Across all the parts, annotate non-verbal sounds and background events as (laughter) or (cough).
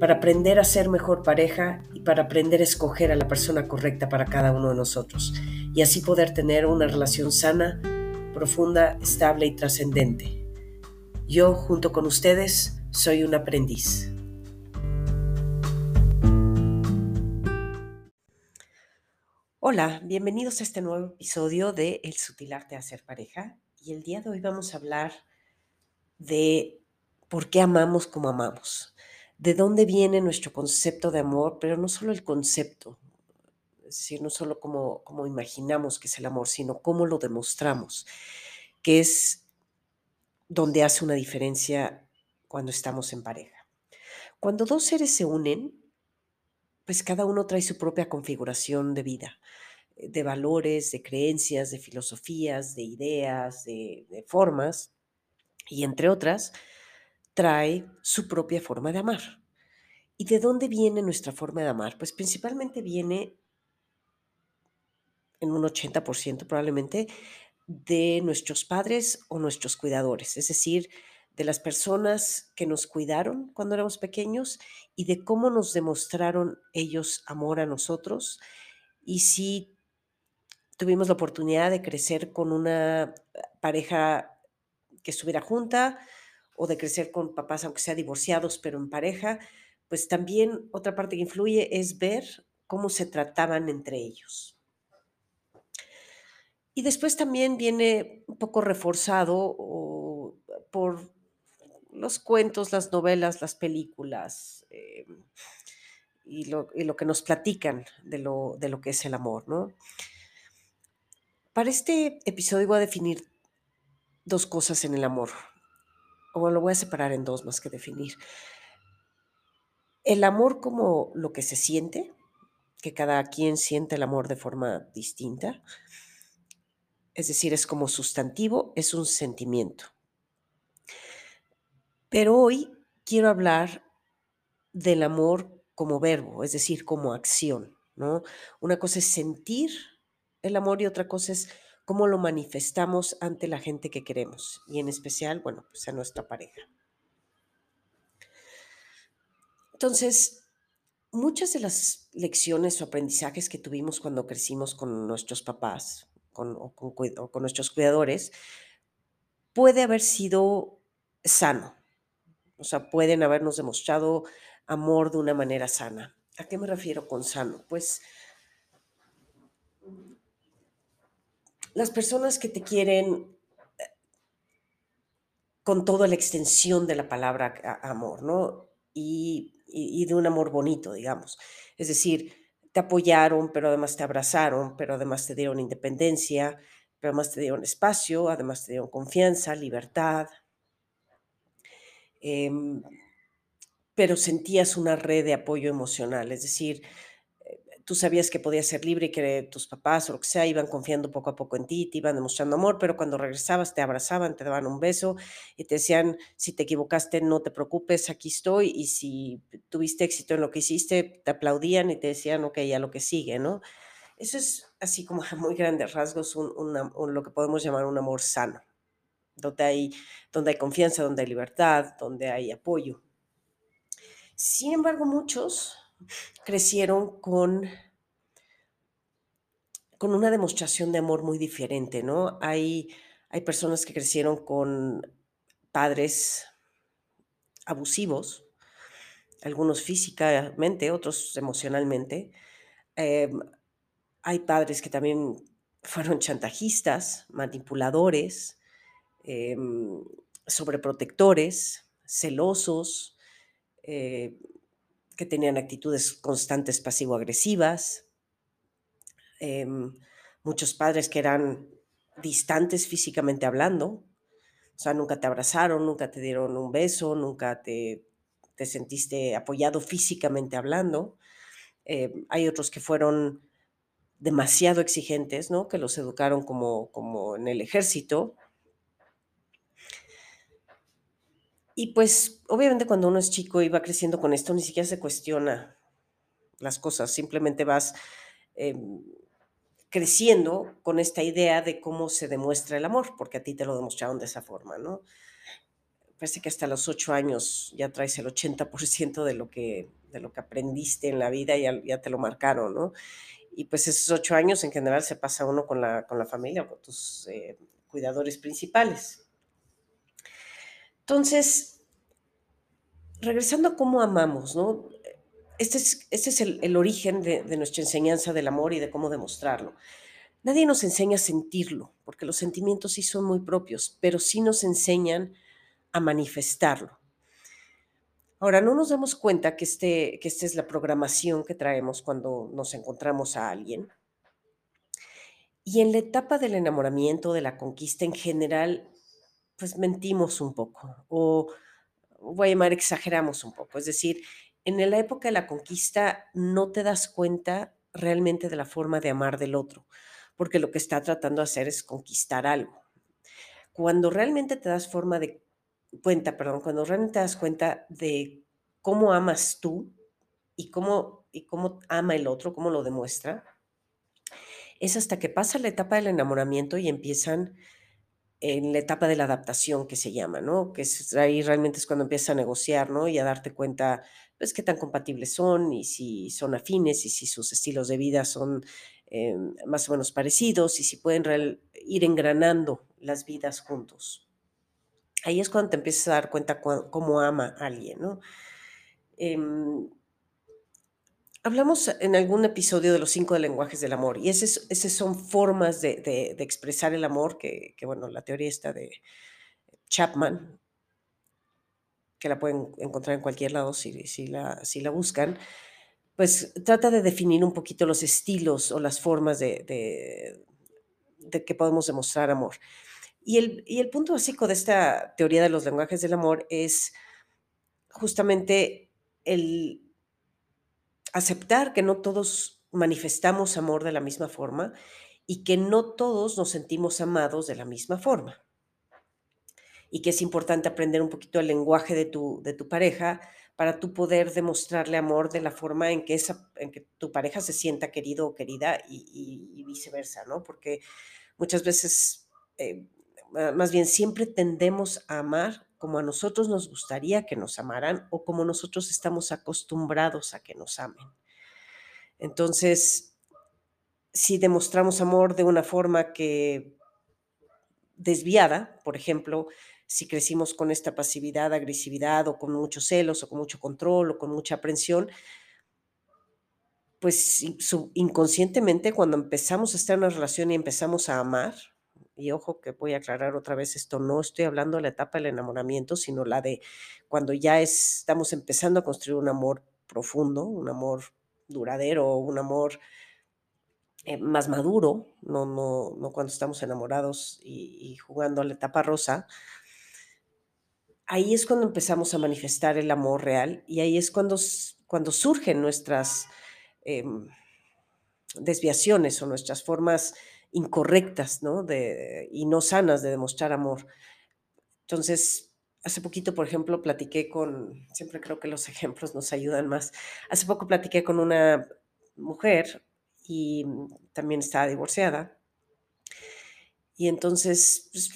para aprender a ser mejor pareja y para aprender a escoger a la persona correcta para cada uno de nosotros y así poder tener una relación sana, profunda, estable y trascendente. Yo, junto con ustedes, soy un aprendiz. Hola, bienvenidos a este nuevo episodio de El sutil arte de hacer pareja y el día de hoy vamos a hablar de por qué amamos como amamos de dónde viene nuestro concepto de amor, pero no solo el concepto, es decir, no solo como, como imaginamos que es el amor, sino cómo lo demostramos, que es donde hace una diferencia cuando estamos en pareja. Cuando dos seres se unen, pues cada uno trae su propia configuración de vida, de valores, de creencias, de filosofías, de ideas, de, de formas, y entre otras, trae su propia forma de amar. ¿Y de dónde viene nuestra forma de amar? Pues principalmente viene en un 80% probablemente de nuestros padres o nuestros cuidadores, es decir, de las personas que nos cuidaron cuando éramos pequeños y de cómo nos demostraron ellos amor a nosotros y si tuvimos la oportunidad de crecer con una pareja que estuviera junta, o de crecer con papás, aunque sea divorciados, pero en pareja, pues también otra parte que influye es ver cómo se trataban entre ellos. Y después también viene un poco reforzado por los cuentos, las novelas, las películas eh, y, lo, que nos platican de lo, de lo que es el amor, ¿no? Para este episodio voy a definir dos cosas en el amor o lo voy a separar en dos más que definir. El amor como lo que se siente, que cada quien siente el amor de forma distinta, es decir, es como sustantivo, es un sentimiento. Pero hoy quiero hablar del amor como verbo, es decir, como acción, ¿no? Una cosa es sentir el amor y otra cosa es cómo lo manifestamos ante la gente que queremos y en especial, bueno, pues a nuestra pareja. Entonces, muchas de las lecciones o aprendizajes que tuvimos cuando crecimos con nuestros papás con, o, con, nuestros cuidadores puede haber sido sano. O sea, pueden habernos demostrado amor de una manera sana. ¿A qué me refiero con sano? Pues las personas que te quieren eh, con toda la extensión de la palabra amor, ¿no? Y, de un amor bonito, digamos. Es decir, te apoyaron, pero además te abrazaron, pero además te dieron independencia, pero además te dieron espacio, además te dieron confianza, libertad. Em, pero sentías una red de apoyo emocional, es decir, tú sabías que podías ser libre y que tus papás o lo que sea iban confiando poco a poco en ti, te iban demostrando amor, pero cuando regresabas te abrazaban, te daban un beso y te decían, si te equivocaste, no te preocupes, aquí estoy, y si tuviste éxito en lo que hiciste, te aplaudían y te decían, ok, ya lo que sigue, ¿no? Eso es así como a muy grandes rasgos lo que podemos llamar un amor sano, donde hay, donde hay confianza, donde hay libertad, donde hay apoyo. Sin embargo, muchos crecieron con, con una demostración de amor muy diferente, ¿no? Hay, hay personas que crecieron con padres abusivos, algunos físicamente, otros emocionalmente. Em, hay padres que también fueron chantajistas, manipuladores, em, sobreprotectores, celosos, eh, que tenían actitudes constantes pasivo-agresivas, em, muchos padres que eran distantes físicamente hablando, o sea, nunca te abrazaron, nunca te dieron un beso, nunca te, te sentiste apoyado físicamente hablando. Em, hay otros que fueron demasiado exigentes, ¿no? Que los educaron como, como en el ejército. Y pues obviamente cuando uno es chico y va creciendo con esto, ni siquiera se cuestiona las cosas, simplemente vas em, creciendo con esta idea de cómo se demuestra el amor, porque a ti te lo demostraron de esa forma, ¿no? Parece que hasta los ocho años ya traes el 80% de lo que, de lo que aprendiste en la vida, ya, ya te lo marcaron, ¿no? Y pues esos ocho años en general se pasa uno con la, con la familia o con tus eh, cuidadores principales. Entonces, regresando a cómo amamos, ¿no? Este es, este es el, origen de, nuestra enseñanza del amor y de cómo demostrarlo. Nadie nos enseña a sentirlo, porque los sentimientos sí son muy propios, pero sí nos enseñan a manifestarlo. Ahora, no nos damos cuenta que, este, esta es la programación que traemos cuando nos encontramos a alguien. Y en la etapa del enamoramiento, de la conquista en general, pues mentimos un poco o voy a llamar exageramos un poco. Es decir, en la época de la conquista no te das cuenta realmente de la forma de amar del otro, porque lo que está tratando de hacer es conquistar algo. Cuando realmente te das forma de cuenta, perdón, cuando realmente te das cuenta de cómo amas tú y cómo, y cómo ama el otro, cómo lo demuestra, es hasta que pasa la etapa del enamoramiento y empiezan en la etapa de la adaptación que se llama, ¿no? Que es, ahí realmente es cuando empiezas a negociar, ¿no? Y a darte cuenta, pues, qué tan compatibles son y si son afines y si sus estilos de vida son eh, más o menos parecidos y si pueden ir engranando las vidas juntos. Ahí es cuando te empiezas a dar cuenta cómo ama a alguien, ¿no? Eh, hablamos en algún episodio de los cinco lenguajes del amor y esas, son formas de, de, expresar el amor que, que, bueno, la teoría está de Chapman, que la pueden encontrar en cualquier lado si, si, la, si la buscan, pues trata de definir un poquito los estilos o las formas de, de, de que podemos demostrar amor. Y el, y el punto básico de esta teoría de los lenguajes del amor es justamente el aceptar que no todos manifestamos amor de la misma forma y que no todos nos sentimos amados de la misma forma. Y que es importante aprender un poquito el lenguaje de tu, de tu pareja para tú poder demostrarle amor de la forma en que, esa, en que tu pareja se sienta querido o querida y, viceversa, ¿no? Porque muchas veces, eh, más bien siempre tendemos a amar como a nosotros nos gustaría que nos amaran o como nosotros estamos acostumbrados a que nos amen. Entonces, si demostramos amor de una forma que desviada, por ejemplo, si crecimos con esta pasividad, agresividad o con muchos celos o con mucho control o con mucha aprensión, pues inconscientemente cuando empezamos a estar en una relación y empezamos a amar, y ojo que voy a aclarar otra vez esto, no estoy hablando de la etapa del enamoramiento, sino la de cuando ya estamos empezando a construir un amor profundo, un amor duradero, un amor eh, más maduro, no, no, no cuando estamos enamorados y, jugando a la etapa rosa. Ahí es cuando empezamos a manifestar el amor real y ahí es cuando, cuando surgen nuestras eh, desviaciones o nuestras formas incorrectas, ¿no? De, y no sanas de demostrar amor. Entonces, hace poquito, por ejemplo, platiqué con, siempre creo que los (laughs) ejemplos nos ayudan más. Hace poco platiqué con una mujer y también estaba divorciada. Y entonces pues,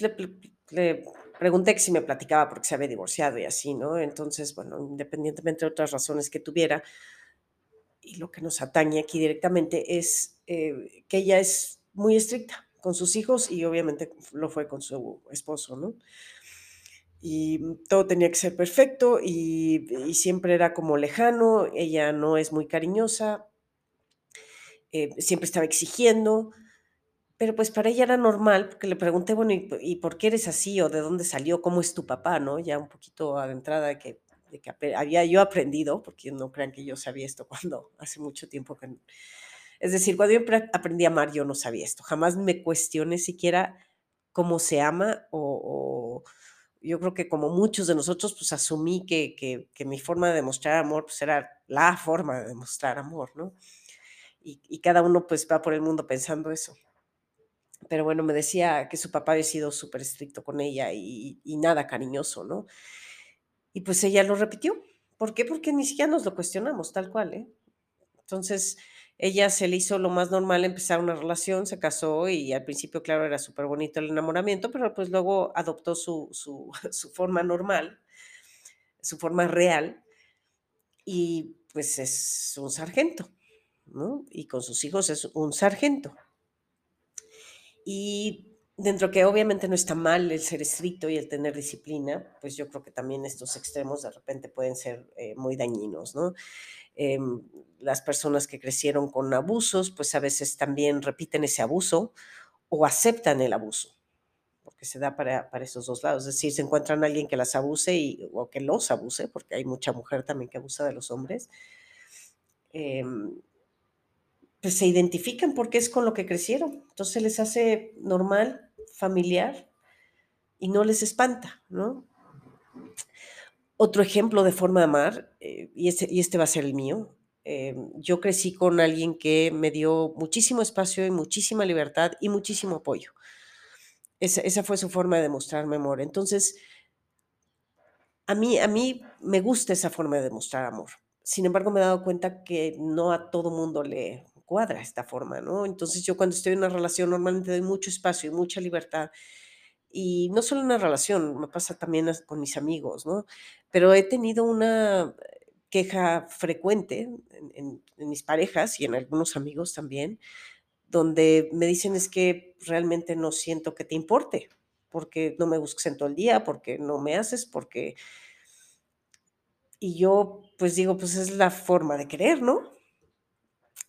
le, pregunté si me platicaba porque se había divorciado y así, ¿no? Entonces, bueno, independientemente de otras razones que tuviera, y lo que nos atañe aquí directamente es eh, que ella es muy estricta con sus hijos y obviamente lo fue con su esposo, ¿no? Y todo tenía que ser perfecto y, y siempre era como lejano, ella no es muy cariñosa, eh, siempre estaba exigiendo, pero pues para ella era normal, porque le pregunté, bueno, ¿y, ¿y, por qué eres así o de dónde salió? ¿Cómo es tu papá? ¿no? Ya un poquito adentrada de que, de que había yo aprendido, porque no crean que yo sabía esto (laughs) cuando hace mucho tiempo que es decir, cuando yo aprendí a amar, yo no sabía esto. Jamás me cuestioné siquiera cómo se ama o, yo creo que como muchos de nosotros, pues asumí que, que, que, mi forma de demostrar amor pues era la forma de demostrar amor, ¿no? y, cada uno pues va por el mundo pensando eso. Pero bueno, me decía que su papá había sido súper estricto con ella y, y nada cariñoso, ¿no? Y pues ella lo repitió. ¿Por qué? Porque ni siquiera nos lo cuestionamos, tal cual, ¿eh? Entonces, ella se le hizo lo más normal empezar una relación, se casó y al principio, claro, era súper bonito el enamoramiento, pero pues luego adoptó su, su, (laughs) su, forma normal, su forma real, y pues es un sargento, ¿no? Y con sus hijos es un sargento. Y dentro que obviamente no está mal el ser estricto y el tener disciplina, pues yo creo que también estos extremos de repente pueden ser eh, muy dañinos, ¿no? Em, las personas que crecieron con abusos, pues a veces también repiten ese abuso o aceptan el abuso, porque se da para, para esos dos lados. Es decir, se encuentran alguien que las abuse y, o que los abuse, porque hay mucha mujer también que abusa de los hombres. Em, pues se identifican porque es con lo que crecieron. Entonces les hace normal, familiar y no les espanta, ¿no? Otro ejemplo de forma de amar, eh, y, este, y este va a ser el mío, eh, yo crecí con alguien que me dio muchísimo espacio y muchísima libertad y muchísimo apoyo. Esa, esa fue su forma de demostrarme amor. Entonces, a mí, a mí me gusta esa forma de demostrar amor. Sin embargo, me he dado cuenta que no a todo mundo le cuadra esta forma, ¿no? Entonces, yo cuando estoy en una relación normalmente doy mucho espacio y mucha libertad y no solo en una relación, me pasa también con mis amigos, ¿no? Pero he tenido una queja frecuente en, mis parejas y en algunos amigos también, donde me dicen es que realmente no siento que te importe, porque no me busques en todo el día, porque no me haces, porque... Y yo pues digo, pues es la forma de querer, ¿no?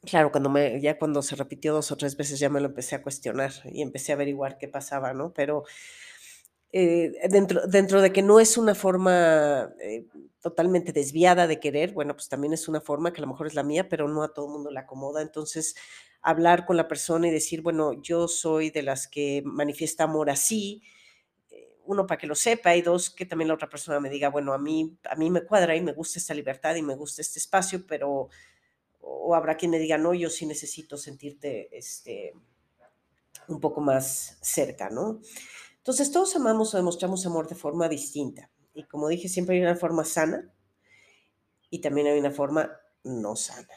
Claro, cuando me, ya cuando se repitió dos o tres veces ya me lo empecé a cuestionar y empecé a averiguar qué pasaba, ¿no? Pero eh, dentro, dentro de que no es una forma eh, totalmente desviada de querer, bueno, pues también es una forma que a lo mejor es la mía, pero no a todo el mundo le acomoda. Entonces, hablar con la persona y decir, bueno, yo soy de las que manifiesta amor así, eh, uno para que lo sepa y dos que también la otra persona me diga, bueno, a mí, a mí me cuadra y me gusta esta libertad y me gusta este espacio, pero o habrá quien me diga, no, yo sí necesito sentirte este, un poco más cerca, ¿no? Entonces, todos amamos o demostramos amor de forma distinta. Y como dije, siempre hay una forma sana y también hay una forma no sana.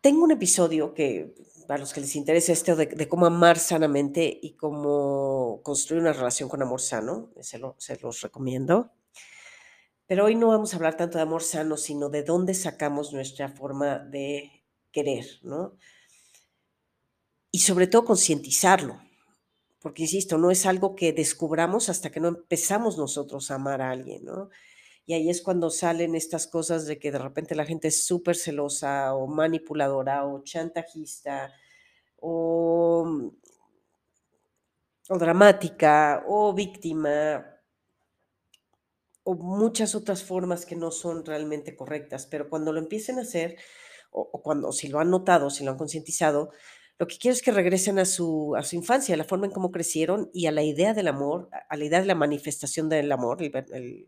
Tengo un episodio que, para los que les interesa esto de, cómo amar sanamente y cómo construir una relación con amor sano, se, se los recomiendo. Pero hoy no vamos a hablar tanto de amor sano, sino de dónde sacamos nuestra forma de querer, ¿no? Y sobre todo concientizarlo, porque insisto, no es algo que descubramos hasta que no empezamos nosotros a amar a alguien, ¿no? Y ahí es cuando salen estas cosas de que de repente la gente es súper celosa o manipuladora o chantajista o, o dramática o víctima muchas otras formas que no son realmente correctas, pero cuando lo empiecen a hacer, o, cuando si lo han notado, si lo han concientizado, lo que quiero es que regresen a su, a su infancia, a la forma en cómo crecieron y a la idea del amor, a la idea de la manifestación del amor, el,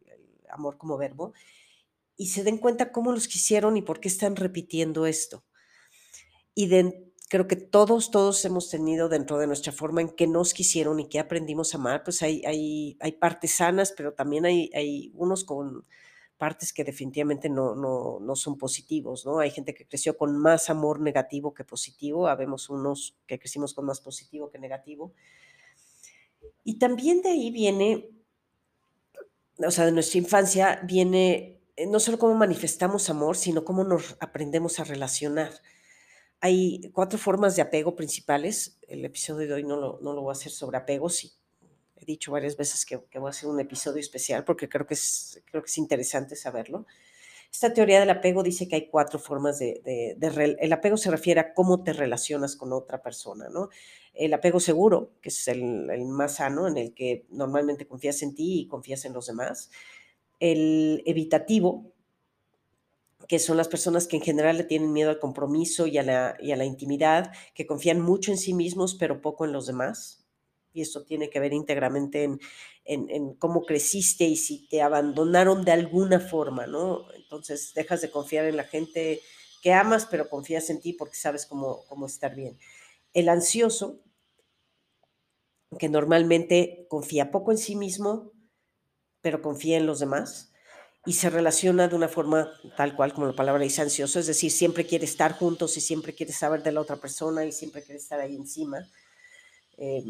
amor como verbo, y se den cuenta cómo los quisieron y por qué están repitiendo esto. Y de, creo que todos, todos hemos tenido dentro de nuestra forma en que nos quisieron y que aprendimos a amar, pues hay, hay, hay partes sanas, pero también hay, hay unos con partes que definitivamente no, no, no, son positivos, ¿no? Hay gente que creció con más amor negativo que positivo, habemos unos que crecimos con más positivo que negativo. Y también de ahí viene, o sea, de nuestra infancia viene eh, no solo cómo manifestamos amor, sino cómo nos aprendemos a relacionar. Hay cuatro formas de apego principales. El episodio de hoy no lo, no lo voy a hacer sobre apegos. Sí, he dicho varias veces que, voy a hacer un episodio especial porque creo que, es, creo que es interesante saberlo. Esta teoría del apego dice que hay cuatro formas de, de, El apego se refiere a cómo te relacionas con otra persona, ¿no? El apego seguro, que es el, el más sano, en el que normalmente confías en ti y confías en los demás. El evitativo, que son las personas que en general le tienen miedo al compromiso y a, la, y a la intimidad, que confían mucho en sí mismos pero poco en los demás. Y esto tiene que ver íntegramente en, en, cómo creciste y si te abandonaron de alguna forma, ¿no? Entonces dejas de confiar en la gente que amas pero confías en ti porque sabes cómo, cómo estar bien. El ansioso, que normalmente confía poco en sí mismo, pero confía en los demás y se relaciona de una forma tal cual como la palabra dice ansioso, es decir, siempre quiere estar juntos y siempre quiere saber de la otra persona y siempre quiere estar ahí encima. Eh,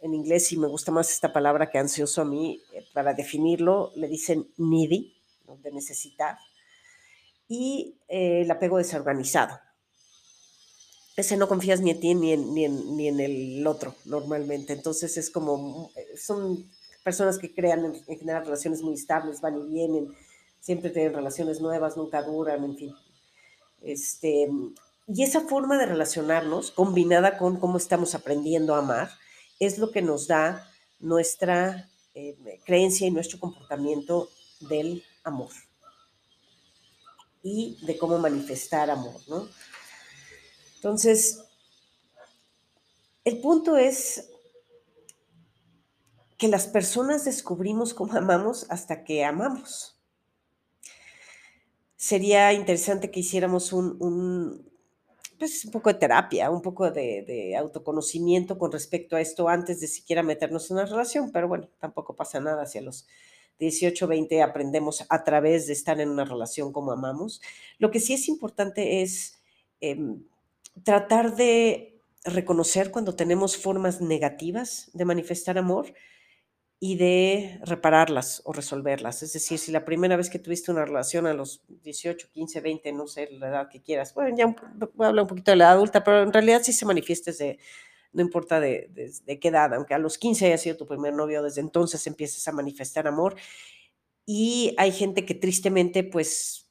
en inglés, y me gusta más esta palabra que ansioso a mí, eh, para definirlo, le dicen needy, de necesitar, y eh, el apego desorganizado. Ese no confías ni en ti ni en, ni en, el otro normalmente. Entonces es como, eh, son personas que crean en, en, general relaciones muy estables, van y vienen, siempre tienen relaciones nuevas, nunca duran, en fin. Este, y esa forma de relacionarnos, combinada con cómo estamos aprendiendo a amar, es lo que nos da nuestra eh, creencia y nuestro comportamiento del amor y de cómo manifestar amor, ¿no? Entonces, el punto es que las personas descubrimos cómo (laughs) amamos hasta que amamos. Sería interesante que hiciéramos un, pues, un poco de terapia, un poco de, autoconocimiento con respecto a esto antes de siquiera meternos en una relación, pero bueno, tampoco pasa nada hacia los 18, 20 aprendemos a través de estar en una relación como amamos. Lo que sí es importante es em, tratar de reconocer cuando tenemos formas negativas de manifestar amor y de repararlas o resolverlas. Es decir, si la primera vez que tuviste una relación a los 18, 15, 20, no sé, la edad que quieras, bueno, ya voy a hablar un poquito de la adulta, pero en realidad sí se manifiesta desde, no importa de, de, qué edad, aunque a los 15 haya sido tu primer novio, desde entonces empiezas a manifestar amor. Y hay gente que tristemente, pues,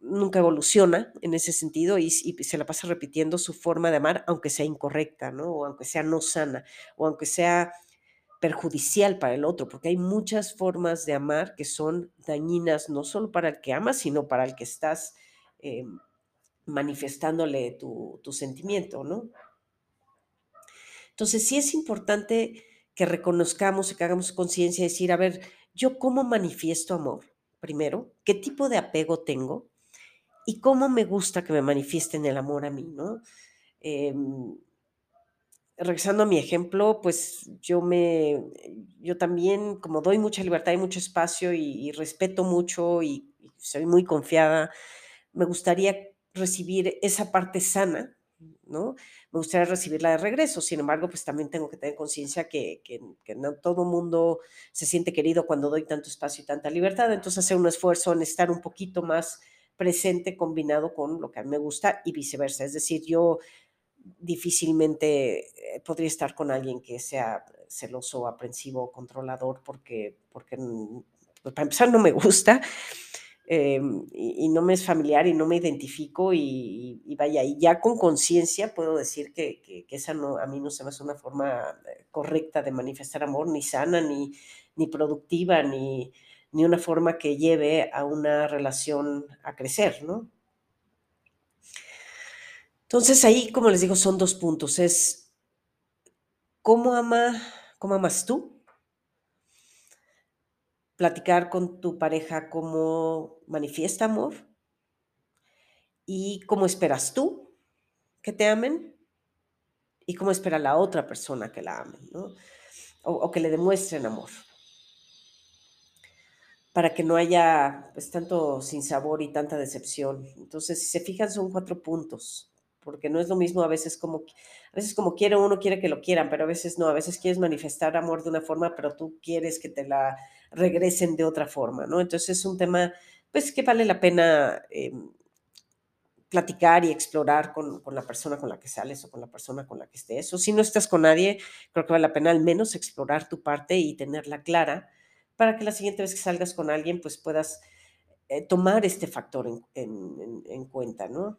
nunca evoluciona en ese sentido y, y, se la pasa repitiendo su forma de amar, aunque sea incorrecta, ¿no? O aunque sea no sana, o aunque sea perjudicial para el otro, porque hay muchas formas de amar que son dañinas no solo para el que amas, sino para el que estás eh, manifestándole tu, tu sentimiento, ¿no? Entonces sí es importante que reconozcamos y que hagamos conciencia y decir, a ver, yo cómo manifiesto amor, primero, qué tipo de apego tengo y cómo me gusta que me manifiesten el amor a mí, ¿no? Em, regresando a mi ejemplo, pues yo me, yo también, como doy mucha libertad y mucho espacio y, respeto mucho y, soy muy confiada, me gustaría recibir esa parte sana, ¿no? Me gustaría recibirla de regreso, sin embargo, pues también tengo que tener conciencia que, que, que, no todo mundo se siente querido cuando doy tanto espacio y tanta libertad, entonces hacer un esfuerzo en estar un poquito más presente combinado con lo que a mí me gusta y viceversa, es decir, yo difícilmente eh, podría estar con alguien que sea celoso, aprensivo, controlador, porque, porque pues, para empezar no me gusta em, y, no me es familiar y no me identifico y, vaya, y ya con conciencia puedo decir que, que, esa no, a mí no se me hace una forma eh, correcta de manifestar amor, ni sana, ni, ni productiva, ni, ni una forma que lleve a una relación a crecer, ¿no? Entonces ahí, como les digo, son dos puntos. Es cómo ama, cómo amas tú. Platicar con tu pareja cómo manifiesta amor. Y cómo esperas tú que te amen. Y cómo espera la otra persona que la amen. O, que le demuestren amor. Para que no haya pues, tanto sinsabor y tanta decepción. Entonces, si se fijan, son cuatro puntos porque no es lo mismo a veces como, a veces como quiere uno, quiere que lo quieran, pero a veces no, a veces quieres manifestar amor de una forma, pero tú quieres que te la regresen de otra forma, ¿no? Entonces es un tema, pues, que vale la pena eh, platicar y explorar con, con, la persona con la que sales o con la persona con la que estés. O si no estás con nadie, creo que vale la pena al menos explorar tu parte y tenerla clara para que la siguiente vez que salgas con alguien, pues puedas eh, tomar este factor en, en, en cuenta, ¿no?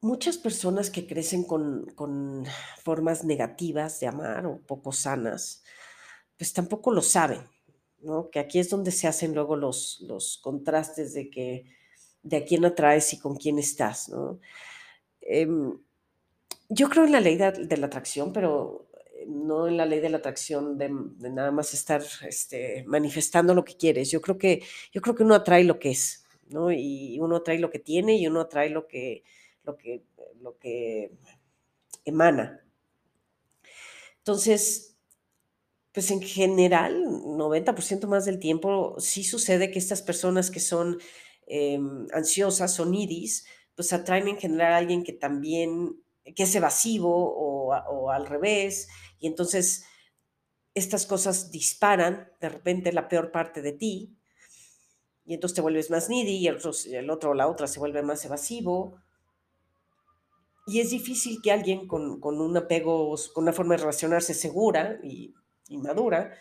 Muchas personas que crecen con, formas negativas de amar o poco sanas, pues tampoco lo saben, ¿no? Que aquí es donde se hacen luego los, los contrastes de que de a quién atraes y con quién estás, ¿no? Em, yo creo en la ley de, la atracción, pero no en la ley de la atracción de, de nada más estar este, manifestando lo que quieres. Yo creo que, yo creo que uno atrae lo que es, ¿no? Y uno atrae lo que tiene y uno atrae lo que, lo que, lo que emana. Entonces, pues en general, 90% más del tiempo sí sucede que estas personas que son em, ansiosas, son iris, pues atraen en general a alguien que también, que es evasivo o, o al revés, y entonces estas cosas disparan de repente la peor parte de ti, y entonces te vuelves más needy y el otro, el otro o la otra se vuelve más evasivo. Y es difícil que alguien con, con un apego, con una forma de relacionarse segura y inmadura,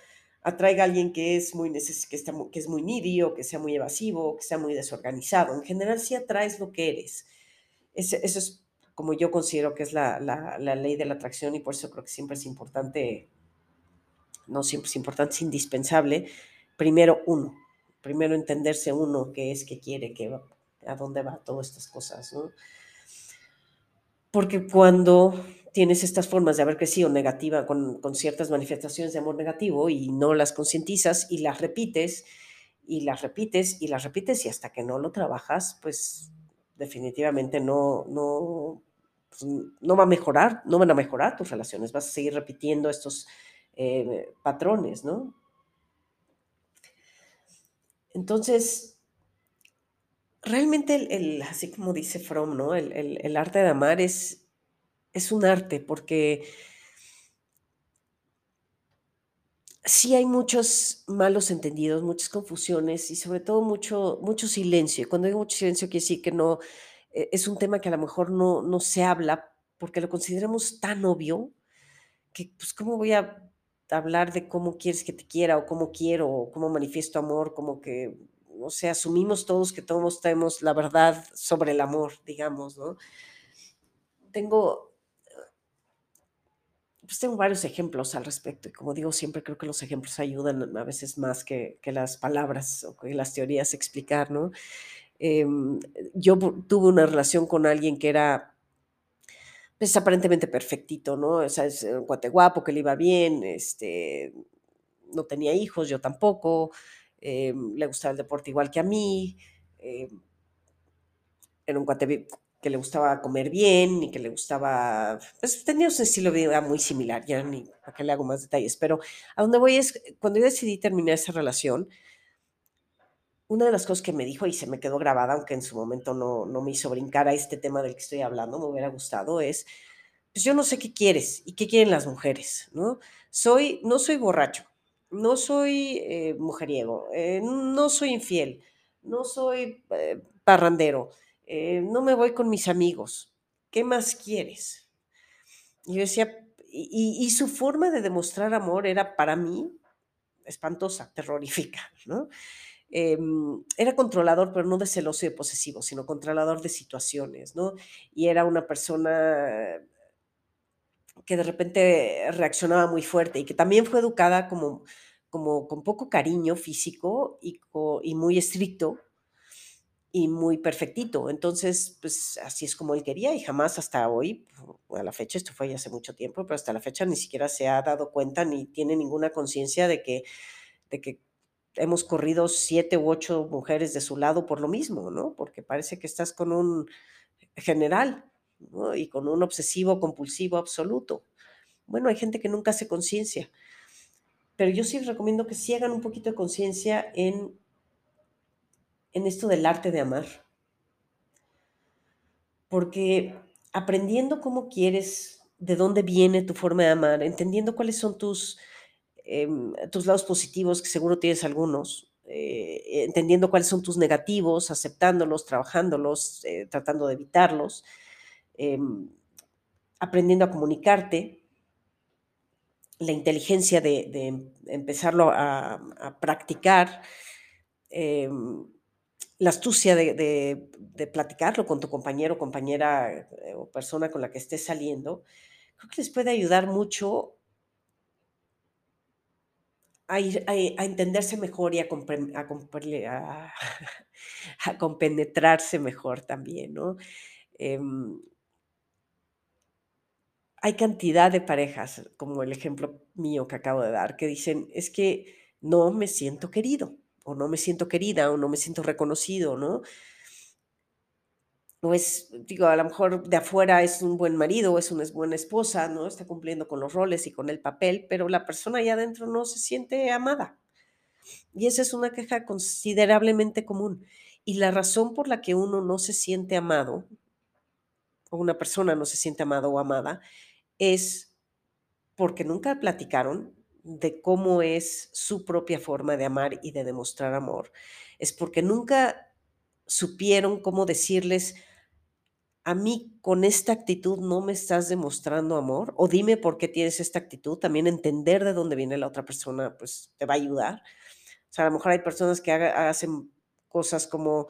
atraiga a alguien que es muy, neces que, está, que es muy needy que sea muy evasivo que sea muy desorganizado. En general, sí atraes lo que eres. Eso, eso es como yo considero que es la, la, ley de la atracción y por eso creo que siempre es importante, no siempre es importante, es indispensable, primero uno, primero entenderse uno qué es, qué quiere, qué a dónde va, todas estas cosas, ¿no? Porque cuando tienes estas formas de haber crecido negativa con, con ciertas manifestaciones de amor negativo y no las concientizas y las repites y las repites y las repites y hasta que no lo trabajas, pues definitivamente no, no, pues, no va a mejorar, no van a mejorar tus relaciones, vas a seguir repitiendo estos eh, patrones, ¿no? Entonces, realmente, el, así como dice Fromm, ¿no? El, el, arte de amar es, es un arte porque sí hay muchos malos entendidos, muchas confusiones y sobre todo mucho, mucho silencio. Cuando digo mucho silencio quiere decir que no, eh, es un tema que a lo mejor no, no se habla porque lo consideramos tan obvio que pues cómo voy a hablar de cómo quieres que te quiera o cómo quiero o cómo manifiesto amor, como que, o sea, asumimos todos que todos tenemos la verdad sobre el amor, digamos, ¿no? Tengo, pues tengo varios ejemplos al respecto y como digo, siempre creo que los ejemplos ayudan a veces más que, que las palabras o que las teorías explicar, ¿no? Eh, yo tuve una relación con alguien que era pues aparentemente perfectito, ¿no? O sea, es un cuate guapo, que le iba bien, este, no tenía hijos, yo tampoco, eh, le gustaba el deporte igual que a mí, eh, era un cuate que le gustaba comer bien y que le gustaba, pues tenía un estilo de vida muy similar, ya ni para qué le hago más detalles, pero a donde voy es, cuando yo decidí terminar esa relación, una de las cosas que me dijo y se me quedó grabada, aunque en su momento no, no me hizo brincar a este tema del que estoy hablando, me hubiera gustado, es, pues yo no sé qué quieres y qué quieren las mujeres, ¿no? Soy, no soy borracho, no soy eh, mujeriego, eh, no soy infiel, no soy eh, parrandero, no me voy con mis amigos, ¿qué más quieres? Y yo decía, y, su forma de demostrar amor era para mí espantosa, terrorífica, (laughs) ¿no? eh, era controlador, pero no de celoso y de posesivo, sino controlador de situaciones, ¿no? Y era una persona que de repente reaccionaba muy fuerte y que también fue educada como, como con poco cariño físico y, muy estricto y muy perfectito. Entonces, pues así es como él quería y jamás hasta hoy, a la fecha, esto fue ya hace mucho tiempo, pero hasta la fecha ni siquiera se ha dado cuenta ni tiene ninguna conciencia de que, de que hemos corrido siete u ocho mujeres de su lado por lo mismo, ¿no? Porque parece que estás con un general, ¿no? Y con un obsesivo compulsivo absoluto. Bueno, hay gente que nunca hace conciencia, pero yo sí recomiendo que sí hagan un poquito de conciencia en, en esto del arte de amar. Porque aprendiendo cómo quieres, de dónde viene tu forma de amar, entendiendo cuáles son tus eh, tus lados positivos, que seguro tienes algunos, eh, entendiendo cuáles son tus negativos, aceptándolos, trabajándolos, eh, tratando de evitarlos, em, aprendiendo a comunicarte, la inteligencia de, empezarlo a, practicar, em, la astucia de, platicarlo con tu compañero, compañera o persona con la que estés saliendo, creo que les puede ayudar mucho a, entenderse mejor y a, (laughs) a, compenetrarse mejor también, ¿no? Eh, hay cantidad de parejas, como el ejemplo mío que acabo de dar, que dicen, es que no me siento querido, o no me siento querida, o no me siento reconocido, ¿no? O es, digo, a lo mejor de afuera es un buen marido, es una buena esposa, ¿no? Está cumpliendo con los roles y con el papel, pero la persona allá adentro no se siente amada. Y esa es una queja considerablemente común. Y la razón por la que uno no se siente amado, o una persona no se siente amado o amada, es porque nunca platicaron de cómo es su propia forma de amar y de demostrar amor. Es porque nunca supieron cómo decirles, a mí con esta actitud no me estás demostrando amor, o dime por qué tienes esta actitud, también entender de dónde viene la otra persona, pues te va a ayudar. O sea, a lo mejor hay personas que hacen cosas como,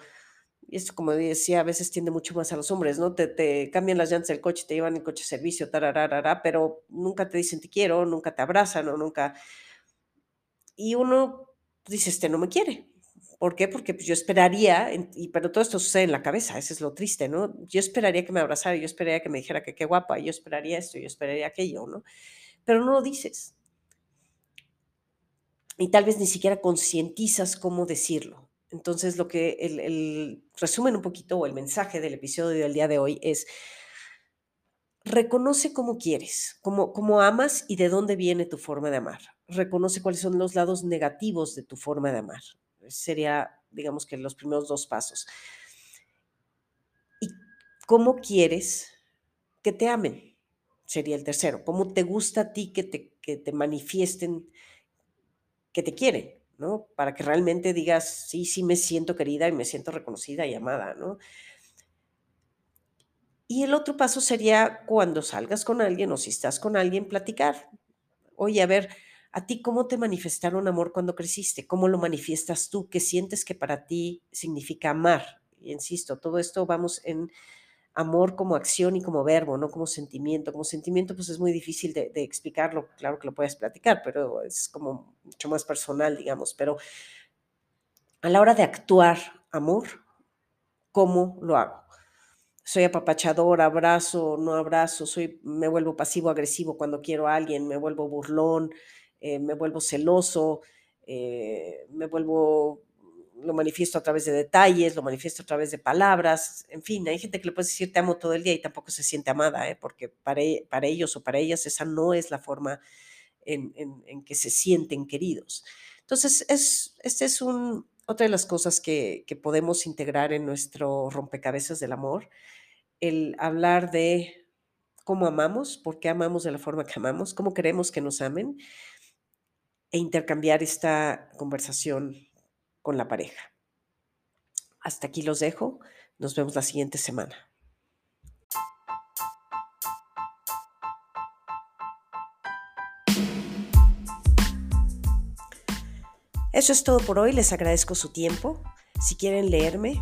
y esto como decía, a veces tiende mucho más a los hombres, ¿no? Te, te cambian las llantas del coche, te llevan el coche de servicio, tarararara, pero nunca te dicen te quiero, nunca te abrazan o nunca... Y uno dice, este no me quiere. ¿Por qué? Porque pues, yo esperaría, y, pero todo esto sucede en la cabeza, eso es lo triste, ¿no? Yo esperaría que me abrazara, yo esperaría que me dijera que qué guapa, yo esperaría esto, yo esperaría aquello, ¿no? Pero no lo dices. Y tal vez ni siquiera concientizas cómo decirlo. Entonces, lo que el, resumen un poquito o el mensaje del episodio del día de hoy es, reconoce cómo quieres, cómo, cómo amas y de dónde viene tu forma de amar. Reconoce cuáles son los lados negativos de tu forma de amar. Sería, digamos que los primeros dos pasos. Y cómo quieres que te amen. Sería el tercero. ¿Cómo te gusta a ti que te, que te manifiesten que te quieren? ¿No? Para que realmente digas, sí, sí me siento querida y me siento reconocida y amada, ¿no? Y el otro paso sería cuando salgas con alguien o si estás con alguien, platicar. Oye, a ver, ¿a ti cómo te manifestaron amor cuando creciste? ¿Cómo lo manifiestas tú? ¿Qué sientes que para ti significa amar? Y insisto, todo esto vamos en amor como acción y como verbo, no como sentimiento. Como sentimiento, pues es muy difícil de, explicarlo. Claro que lo puedes platicar, pero es como mucho más personal, digamos. Pero a la hora de actuar amor, ¿cómo lo hago? Soy apapachador, abrazo, no abrazo, soy, me vuelvo pasivo agresivo cuando quiero a alguien, me vuelvo burlón, eh, me vuelvo celoso, eh, me vuelvo lo manifiesto a través de detalles, lo manifiesto a través de palabras, en fin, hay gente que le puede decir te amo todo el día y tampoco se siente amada, ¿eh? porque para, e, para, ellos o para ellas esa no es la forma en, que se sienten queridos. Entonces, es, este es un, otra de las cosas que, que podemos integrar en nuestro rompecabezas del amor, el hablar de cómo amamos, por qué amamos de la forma que amamos, cómo queremos que nos amen e intercambiar esta conversación con la pareja. Hasta aquí los dejo. Nos vemos la siguiente semana. Eso es todo por hoy. Les agradezco su tiempo. Si quieren leerme,